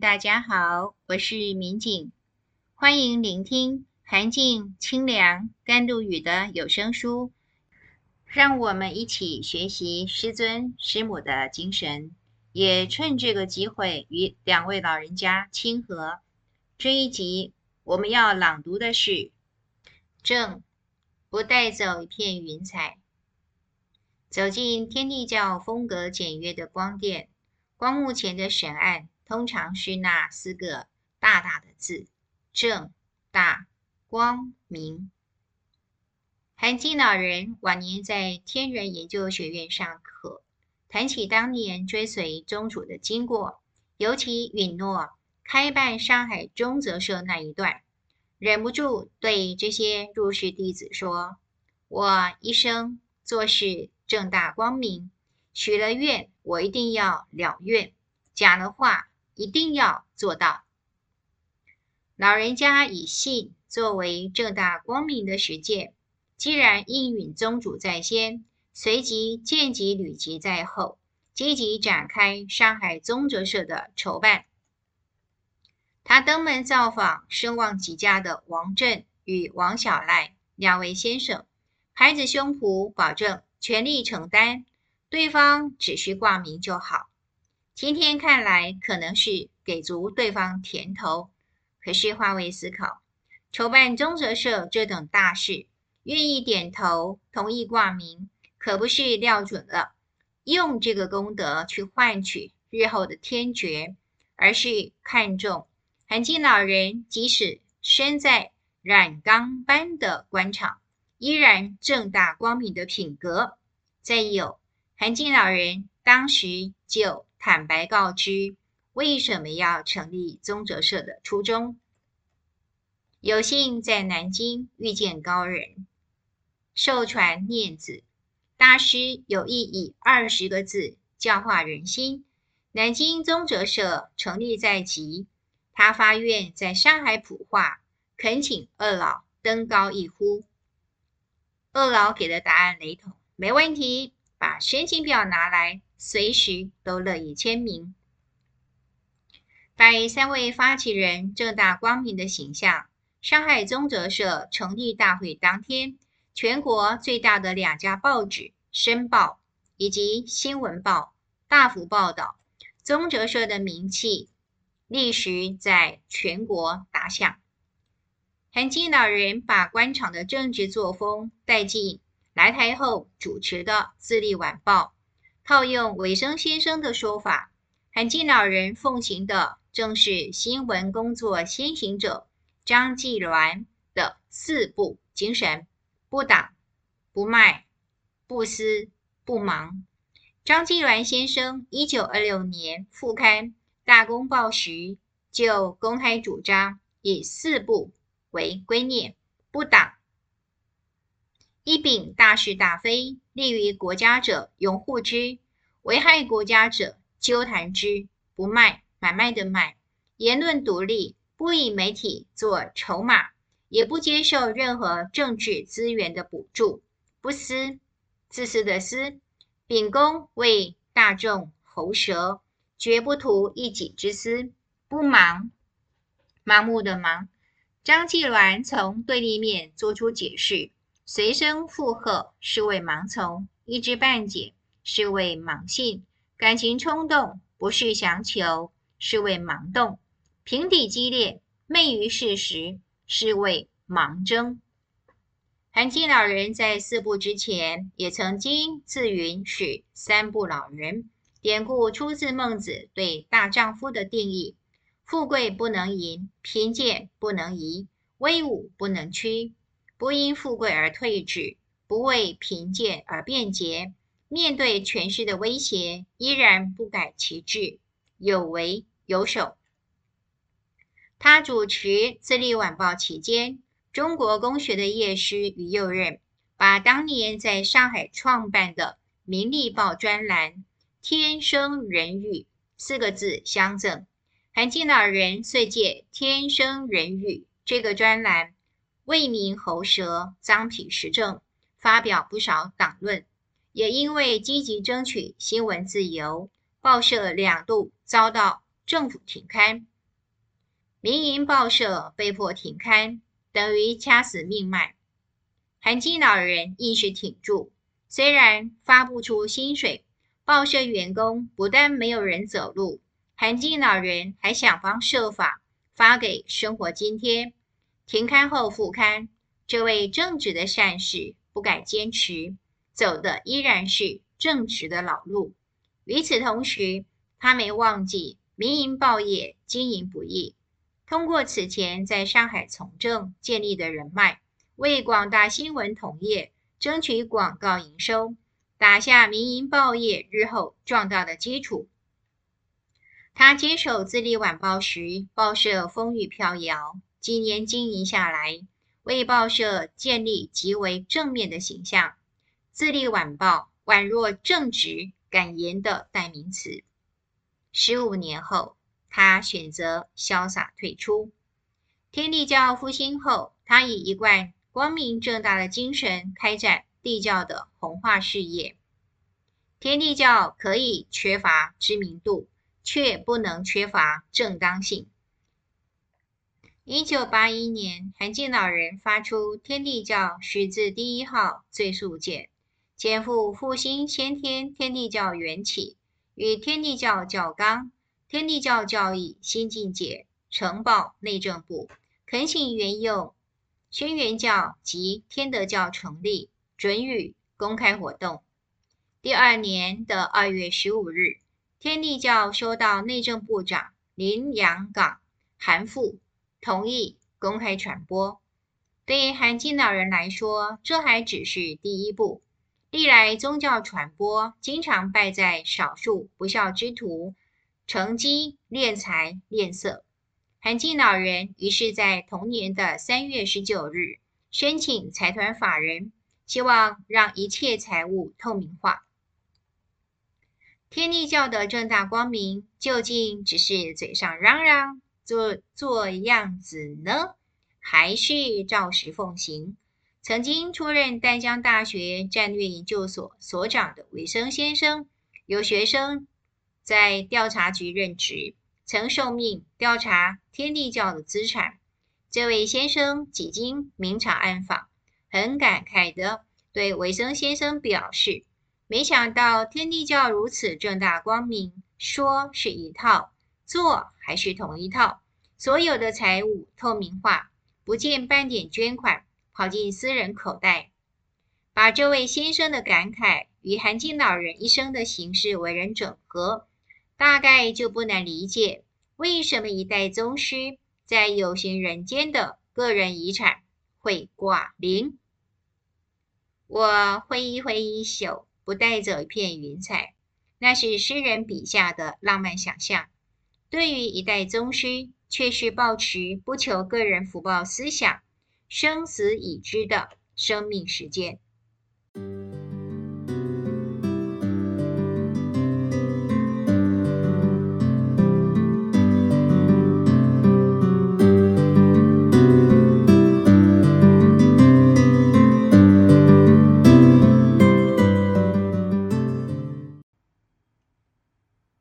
大家好，我是民警，欢迎聆听寒静清凉甘露雨的有声书，让我们一起学习师尊师母的精神，也趁这个机会与两位老人家亲和。这一集我们要朗读的是：正不带走一片云彩。走进天地教风格简约的光殿，光幕前的神案通常是那四个大大的字：正、大、光、明。韩静老人晚年在天人研究学院上课，谈起当年追随宗主的经过，尤其允诺开办上海中泽社那一段，忍不住对这些入室弟子说：“我一生做事。”正大光明，许了愿，我一定要了愿；讲了话，一定要做到。老人家以信作为正大光明的实践，既然应允宗主在先，随即见及履机在后，积极展开上海宗哲社的筹办。他登门造访声望极佳的王震与王小赖两位先生，拍着胸脯保证。全力承担，对方只需挂名就好。今天看来可能是给足对方甜头，可是换位思考，筹办宗哲社这等大事，愿意点头同意挂名，可不是料准了用这个功德去换取日后的天爵，而是看重韩静老人即使身在染缸般的官场。依然正大光明的品格，再有韩静老人当时就坦白告知为什么要成立宗哲社的初衷。有幸在南京遇见高人，授传念子大师有意以二十个字教化人心。南京宗哲社成立在即，他发愿在上海普化，恳请二老登高一呼。二老给的答案雷同，没问题，把申请表拿来，随时都乐意签名。拜三位发起人正大光明的形象，上海宗哲社成立大会当天，全国最大的两家报纸《申报》以及《新闻报》大幅报道宗哲社的名气，立时在全国打响。涵静老人把官场的政治作风带进来台后主持的《自立晚报》，套用韦生先生的说法，韩进老人奉行的正是新闻工作先行者张继鸾的四不精神：不党、不卖、不私、不盲。张继鸾先生一九二六年复刊《大公报》时，就公开主张以四不。为圭臬，不党，一秉大是大非，利于国家者拥护之，危害国家者纠弹之；不卖，买卖的卖，言论独立，不以媒体做筹码，也不接受任何政治资源的补助；不私，自私的私，秉公为大众喉舌，绝不图一己之私；不盲，盲目的盲。张继鸾从对立面做出解释，随声附和是为盲从，一知半解是为盲信，感情冲动不是强求是为盲动，平底激烈昧于事实是为盲争。涵静老人在四不之前也曾经自云是三不老人，典故出自孟子对大丈夫的定义。富贵不能淫，贫贱不能移，威武不能屈。不因富贵而退志，不为贫贱而变节。面对权势的威胁，依然不改其志，有为有守。他主持《自立晚报》期间，中国公学的叶师于右任把当年在上海创办的《民立报》专栏“天生人语”四个字相赠。涵静老人遂借“天生人语”这个专栏，为民喉舌、臧否时政，发表不少党论。也因为积极争取新闻自由，报社两度遭到政府停刊，民营报社被迫停刊，等于掐死命脉。韩进老人硬是挺住，虽然发不出薪水，报社员工不但没有人走路，韩进老人还想方设法发给生活津贴。停刊后复刊，这位正直的善士不改坚持，走的依然是正直的老路。与此同时，他没忘记民营报业经营不易，通过此前在上海从政建立的人脉。为广大新闻同业争取广告营收，打下民营报业日后壮大的基础。他接手自立晚报时，报社风雨飘摇，几年经营下来，为报社建立极为正面的形象。自立晚报宛若正直敢言的代名词。十五年后，他选择潇洒退出。天地教复兴后，他以一贯光明正大的精神开展地教的弘化事业。天地教可以缺乏知名度，却不能缺乏正当性。一九八一年，韩进老人发出天地教释字第一号罪诉简，检附复兴先天天地教缘起与天地教教纲、天地教教义新境界，呈报内政部，恳请援用。轩辕教及天德教成立，准予公开活动。第二年的二月十五日，天地教收到内政部长林洋港函复，同意公开传播。对韩静老人来说，这还只是第一步。历来宗教传播经常败在少数不孝之徒，乘机敛财敛色。韩静老人于是，在同年的三月十九日，申请财团法人，希望让一切财务透明化。天地教的正大光明，究竟只是嘴上嚷嚷，做做样子呢，还是照实奉行？曾经出任淡江大学战略研究所所长的维生先生，有学生在调查局任职。曾受命调查天地教的资产，这位先生几经明察暗访，很感慨地对维生先生表示：“没想到天地教如此正大光明，说是一套，做还是同一套。所有的财务透明化，不见半点捐款跑进私人口袋。”把这位先生的感慨与韩金老人一生的行事为人整合。大概就不难理解，为什么一代宗师在有形人间的个人遗产会挂零。我挥一挥衣袖，不带走一片云彩，那是诗人笔下的浪漫想象。对于一代宗师，却是抱持不求个人福报思想，生死已知的生命实践。